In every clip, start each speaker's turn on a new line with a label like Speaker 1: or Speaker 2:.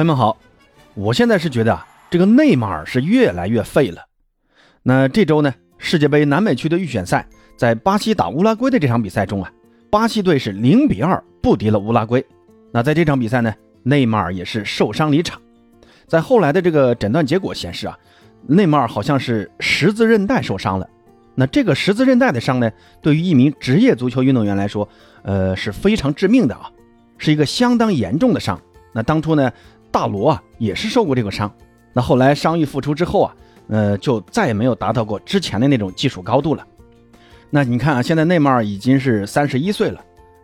Speaker 1: 朋友们好，我现在是觉得啊，这个内马尔是越来越废了。那这周呢，世界杯南美区的预选赛，在巴西打乌拉圭的这场比赛中啊，巴西队是零比二不敌了乌拉圭。那在这场比赛呢，内马尔也是受伤离场。在后来的这个诊断结果显示啊，内马尔好像是十字韧带受伤了。那这个十字韧带的伤呢，对于一名职业足球运动员来说，呃是非常致命的啊，是一个相当严重的伤。那当初呢？大罗啊，也是受过这个伤，那后来伤愈复出之后啊，呃，就再也没有达到过之前的那种技术高度了。那你看啊，现在内马尔已经是三十一岁了，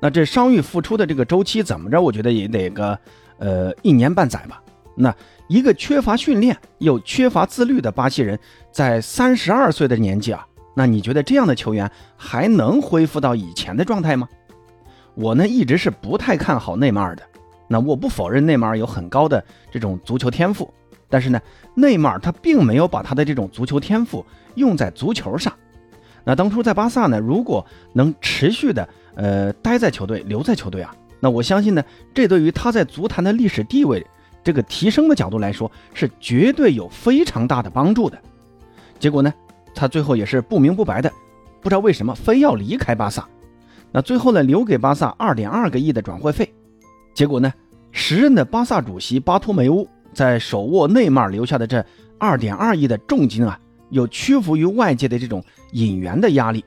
Speaker 1: 那这伤愈复出的这个周期怎么着？我觉得也得个呃一年半载吧。那一个缺乏训练又缺乏自律的巴西人，在三十二岁的年纪啊，那你觉得这样的球员还能恢复到以前的状态吗？我呢一直是不太看好内马尔的。那我不否认内马尔有很高的这种足球天赋，但是呢，内马尔他并没有把他的这种足球天赋用在足球上。那当初在巴萨呢，如果能持续的呃待在球队，留在球队啊，那我相信呢，这对于他在足坛的历史地位这个提升的角度来说，是绝对有非常大的帮助的。结果呢，他最后也是不明不白的，不知道为什么非要离开巴萨。那最后呢，留给巴萨二点二个亿的转会费。结果呢？时任的巴萨主席巴托梅乌在手握内马尔留下的这二点二亿的重金啊，又屈服于外界的这种引援的压力，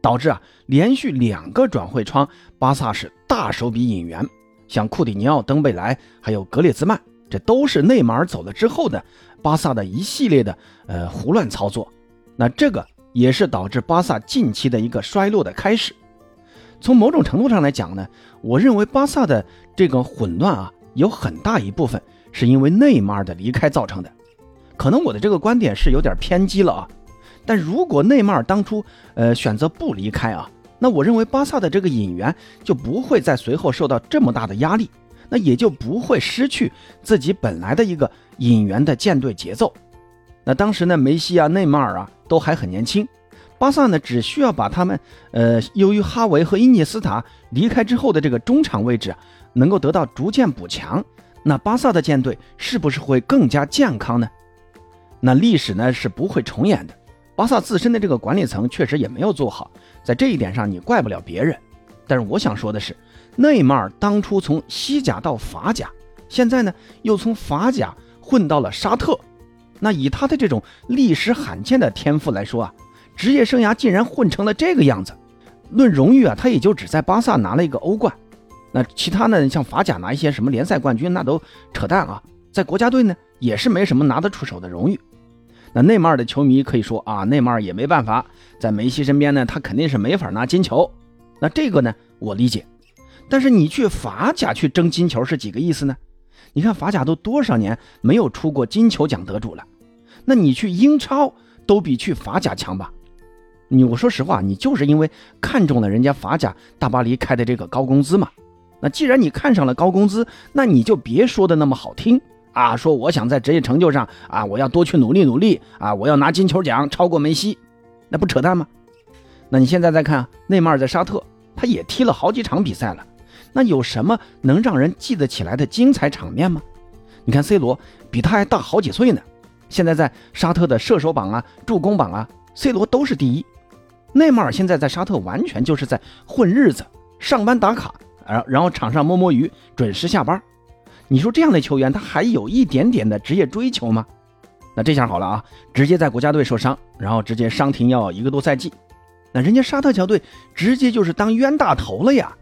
Speaker 1: 导致啊连续两个转会窗，巴萨是大手笔引援，像库蒂尼奥、登贝莱还有格列兹曼，这都是内马尔走了之后的巴萨的一系列的呃胡乱操作。那这个也是导致巴萨近期的一个衰落的开始。从某种程度上来讲呢，我认为巴萨的这个混乱啊，有很大一部分是因为内马尔的离开造成的。可能我的这个观点是有点偏激了啊，但如果内马尔当初呃选择不离开啊，那我认为巴萨的这个引援就不会再随后受到这么大的压力，那也就不会失去自己本来的一个引援的舰队节奏。那当时呢，梅西啊、内马尔啊都还很年轻。巴萨呢，只需要把他们，呃，由于哈维和伊涅斯塔离开之后的这个中场位置能够得到逐渐补强，那巴萨的舰队是不是会更加健康呢？那历史呢是不会重演的。巴萨自身的这个管理层确实也没有做好，在这一点上你怪不了别人。但是我想说的是，内马尔当初从西甲到法甲，现在呢又从法甲混到了沙特，那以他的这种历史罕见的天赋来说啊。职业生涯竟然混成了这个样子，论荣誉啊，他也就只在巴萨拿了一个欧冠，那其他呢，像法甲拿一些什么联赛冠军，那都扯淡啊。在国家队呢，也是没什么拿得出手的荣誉。那内马尔的球迷可以说啊，内马尔也没办法，在梅西身边呢，他肯定是没法拿金球。那这个呢，我理解。但是你去法甲去争金球是几个意思呢？你看法甲都多少年没有出过金球奖得主了，那你去英超都比去法甲强吧？你我说实话，你就是因为看中了人家法甲大巴黎开的这个高工资嘛？那既然你看上了高工资，那你就别说的那么好听啊！说我想在职业成就上啊，我要多去努力努力啊，我要拿金球奖超过梅西，那不扯淡吗？那你现在再看内马尔在沙特，他也踢了好几场比赛了，那有什么能让人记得起来的精彩场面吗？你看 C 罗比他还大好几岁呢，现在在沙特的射手榜啊、助攻榜啊，C 罗都是第一。内马尔现在在沙特完全就是在混日子，上班打卡，然然后场上摸摸鱼，准时下班。你说这样的球员，他还有一点点的职业追求吗？那这下好了啊，直接在国家队受伤，然后直接伤停要一个多赛季。那人家沙特球队直接就是当冤大头了呀，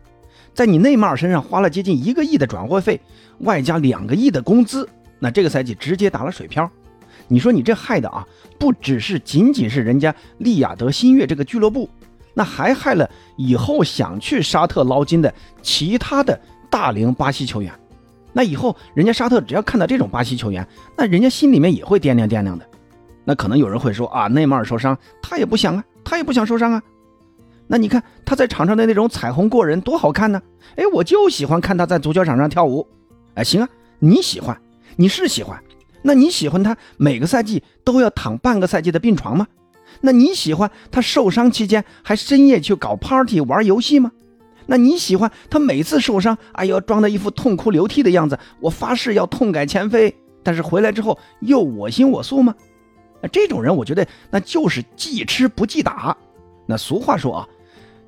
Speaker 1: 在你内马尔身上花了接近一个亿的转会费，外加两个亿的工资，那这个赛季直接打了水漂。你说你这害的啊，不只是仅仅是人家利雅得新月这个俱乐部，那还害了以后想去沙特捞金的其他的大龄巴西球员。那以后人家沙特只要看到这种巴西球员，那人家心里面也会掂量掂量的。那可能有人会说啊，内马尔受伤，他也不想啊，他也不想受伤啊。那你看他在场上的那种彩虹过人，多好看呢！哎，我就喜欢看他在足球场上跳舞。哎，行啊，你喜欢，你是喜欢。那你喜欢他每个赛季都要躺半个赛季的病床吗？那你喜欢他受伤期间还深夜去搞 party 玩游戏吗？那你喜欢他每次受伤，哎呦，装的一副痛哭流涕的样子，我发誓要痛改前非，但是回来之后又我行我素吗？那这种人，我觉得那就是记吃不记打。那俗话说啊，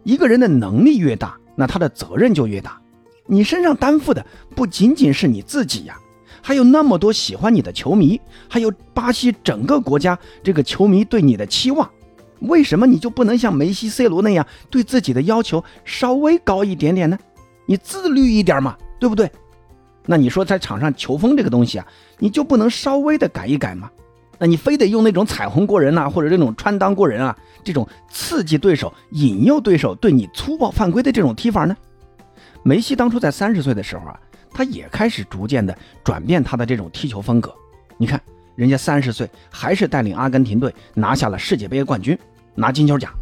Speaker 1: 一个人的能力越大，那他的责任就越大。你身上担负的不仅仅是你自己呀。还有那么多喜欢你的球迷，还有巴西整个国家这个球迷对你的期望，为什么你就不能像梅西、C 罗那样对自己的要求稍微高一点点呢？你自律一点嘛，对不对？那你说在场上球风这个东西啊，你就不能稍微的改一改吗？那你非得用那种彩虹过人呐，或者这种穿裆过人啊，这种刺激对手、引诱对手对你粗暴犯规的这种踢法呢？梅西当初在三十岁的时候啊。他也开始逐渐的转变他的这种踢球风格。你看，人家三十岁还是带领阿根廷队拿下了世界杯冠军，拿金球奖。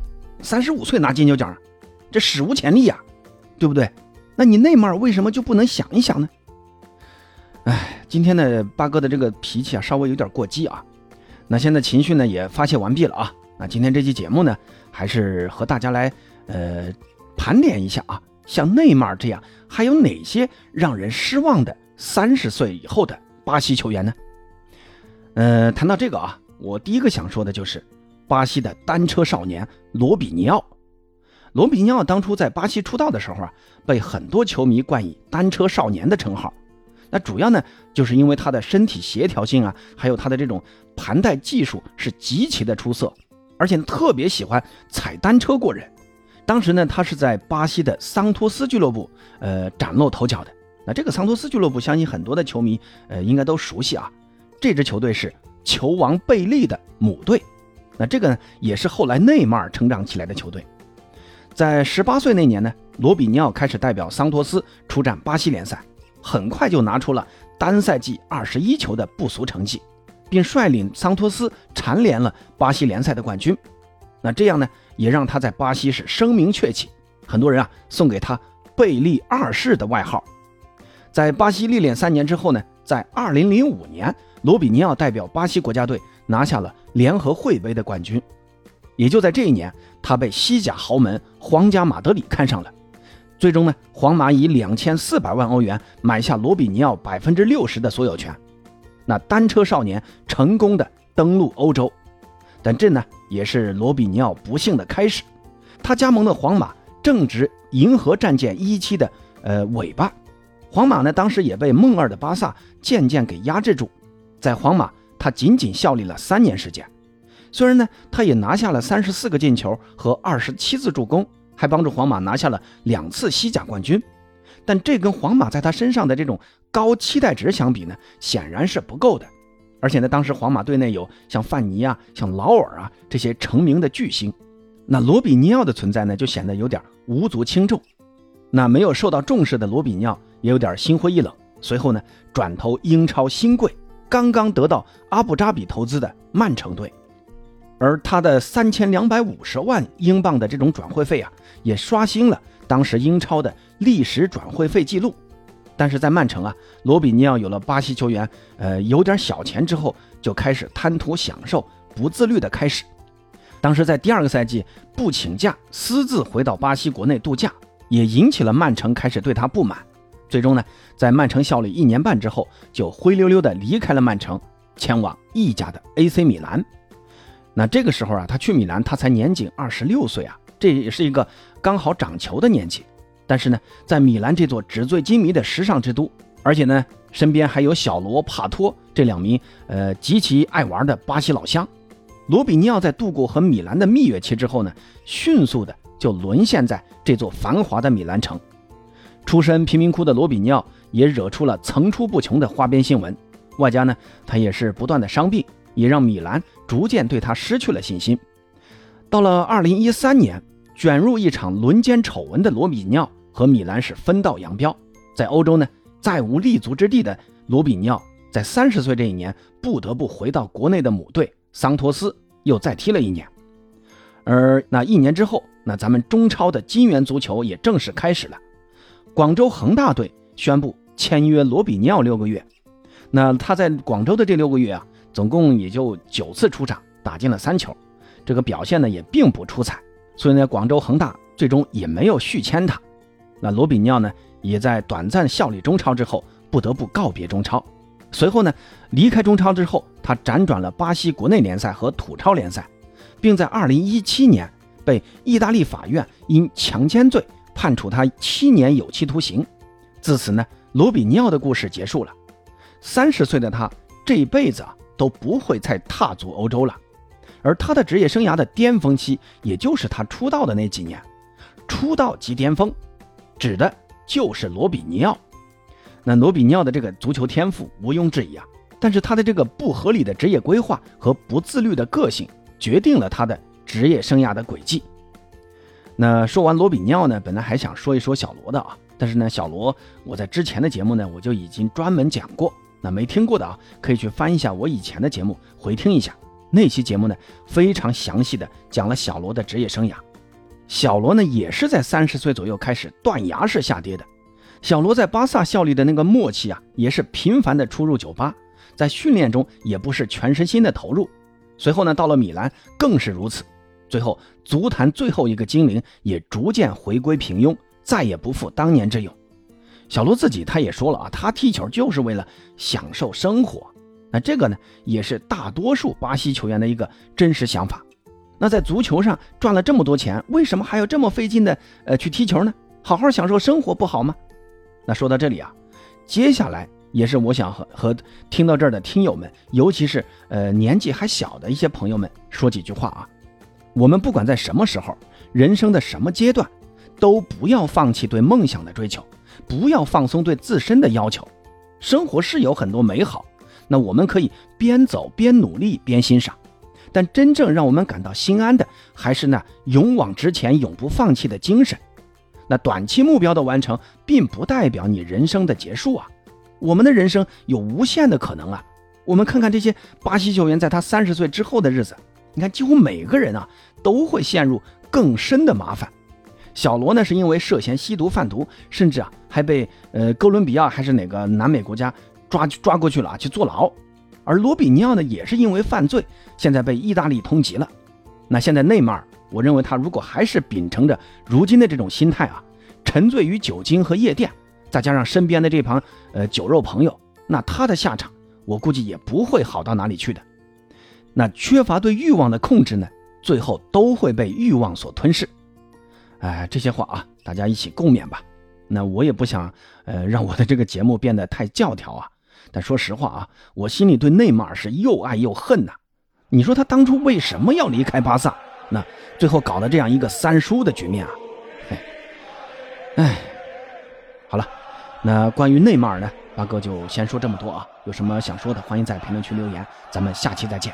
Speaker 1: 三十五岁拿金球奖，这史无前例呀，对不对？那你内马尔为什么就不能想一想呢？哎，今天呢，八哥的这个脾气啊，稍微有点过激啊。那现在情绪呢也发泄完毕了啊。那今天这期节目呢，还是和大家来呃盘点一下啊。像内马尔这样，还有哪些让人失望的三十岁以后的巴西球员呢？呃，谈到这个啊，我第一个想说的就是巴西的单车少年罗比尼奥。罗比尼奥当初在巴西出道的时候啊，被很多球迷冠以“单车少年”的称号。那主要呢，就是因为他的身体协调性啊，还有他的这种盘带技术是极其的出色，而且特别喜欢踩单车过人。当时呢，他是在巴西的桑托斯俱乐部，呃，崭露头角的。那这个桑托斯俱乐部，相信很多的球迷，呃，应该都熟悉啊。这支球队是球王贝利的母队。那这个呢，也是后来内马尔成长起来的球队。在十八岁那年呢，罗比尼奥开始代表桑托斯出战巴西联赛，很快就拿出了单赛季二十一球的不俗成绩，并率领桑托斯蝉联了巴西联赛的冠军。那这样呢？也让他在巴西是声名鹊起，很多人啊送给他“贝利二世”的外号。在巴西历练三年之后呢，在2005年，罗比尼奥代表巴西国家队拿下了联合会杯的冠军。也就在这一年，他被西甲豪门皇家马德里看上了。最终呢，皇马以两千四百万欧元买下罗比尼奥百分之六十的所有权。那单车少年成功的登陆欧洲。但这呢，也是罗比尼奥不幸的开始。他加盟的皇马正值银河战舰一期的呃尾巴，皇马呢当时也被梦二的巴萨渐渐给压制住。在皇马，他仅仅效力了三年时间。虽然呢，他也拿下了三十四个进球和二十七次助攻，还帮助皇马拿下了两次西甲冠军。但这跟皇马在他身上的这种高期待值相比呢，显然是不够的。而且呢，当时皇马队内有像范尼啊、像劳尔啊这些成名的巨星，那罗比尼奥的存在呢，就显得有点无足轻重。那没有受到重视的罗比尼奥也有点心灰意冷，随后呢，转投英超新贵，刚刚得到阿布扎比投资的曼城队，而他的三千两百五十万英镑的这种转会费啊，也刷新了当时英超的历史转会费记录。但是在曼城啊，罗比尼奥有了巴西球员，呃，有点小钱之后，就开始贪图享受、不自律的开始。当时在第二个赛季不请假，私自回到巴西国内度假，也引起了曼城开始对他不满。最终呢，在曼城效力一年半之后，就灰溜溜的离开了曼城，前往意甲的 AC 米兰。那这个时候啊，他去米兰，他才年仅二十六岁啊，这也是一个刚好长球的年纪。但是呢，在米兰这座纸醉金迷的时尚之都，而且呢，身边还有小罗、帕托这两名呃极其爱玩的巴西老乡，罗比尼奥在度过和米兰的蜜月期之后呢，迅速的就沦陷在这座繁华的米兰城。出身贫民窟的罗比尼奥也惹出了层出不穷的花边新闻，外加呢，他也是不断的伤病，也让米兰逐渐对他失去了信心。到了二零一三年，卷入一场轮奸丑闻的罗比尼奥。和米兰是分道扬镳，在欧洲呢，再无立足之地的罗比尼奥，在三十岁这一年，不得不回到国内的母队桑托斯，又再踢了一年。而那一年之后，那咱们中超的金元足球也正式开始了。广州恒大队宣布签约罗比尼奥六个月。那他在广州的这六个月啊，总共也就九次出场，打进了三球，这个表现呢也并不出彩，所以呢，广州恒大最终也没有续签他。那罗比尼奥呢，也在短暂效力中超之后，不得不告别中超。随后呢，离开中超之后，他辗转了巴西国内联赛和土超联赛，并在2017年被意大利法院因强奸罪判处他七年有期徒刑。自此呢，罗比尼奥的故事结束了。三十岁的他这一辈子啊都不会再踏足欧洲了，而他的职业生涯的巅峰期，也就是他出道的那几年。出道即巅峰，指的就是罗比尼奥。那罗比尼奥的这个足球天赋毋庸置疑啊，但是他的这个不合理的职业规划和不自律的个性，决定了他的职业生涯的轨迹。那说完罗比尼奥呢，本来还想说一说小罗的啊，但是呢，小罗我在之前的节目呢，我就已经专门讲过。那没听过的啊，可以去翻一下我以前的节目回听一下，那期节目呢，非常详细的讲了小罗的职业生涯。小罗呢，也是在三十岁左右开始断崖式下跌的。小罗在巴萨效力的那个末期啊，也是频繁的出入酒吧，在训练中也不是全身心的投入。随后呢，到了米兰更是如此。最后，足坛最后一个精灵也逐渐回归平庸，再也不复当年之勇。小罗自己他也说了啊，他踢球就是为了享受生活。那这个呢，也是大多数巴西球员的一个真实想法。那在足球上赚了这么多钱，为什么还要这么费劲的呃去踢球呢？好好享受生活不好吗？那说到这里啊，接下来也是我想和和听到这儿的听友们，尤其是呃年纪还小的一些朋友们说几句话啊。我们不管在什么时候，人生的什么阶段，都不要放弃对梦想的追求，不要放松对自身的要求。生活是有很多美好，那我们可以边走边努力边欣赏。但真正让我们感到心安的，还是那勇往直前、永不放弃的精神。那短期目标的完成，并不代表你人生的结束啊！我们的人生有无限的可能啊！我们看看这些巴西球员在他三十岁之后的日子，你看几乎每个人啊都会陷入更深的麻烦。小罗呢，是因为涉嫌吸毒贩毒，甚至啊还被呃哥伦比亚还是哪个南美国家抓去抓过去了啊去坐牢。而罗比尼奥呢，也是因为犯罪，现在被意大利通缉了。那现在内马尔，我认为他如果还是秉承着如今的这种心态啊，沉醉于酒精和夜店，再加上身边的这帮呃酒肉朋友，那他的下场，我估计也不会好到哪里去的。那缺乏对欲望的控制呢，最后都会被欲望所吞噬。哎，这些话啊，大家一起共勉吧。那我也不想呃让我的这个节目变得太教条啊。但说实话啊，我心里对内马尔是又爱又恨呐。你说他当初为什么要离开巴萨？那最后搞的这样一个三输的局面啊！哎，好了，那关于内马尔呢，八哥就先说这么多啊。有什么想说的，欢迎在评论区留言。咱们下期再见。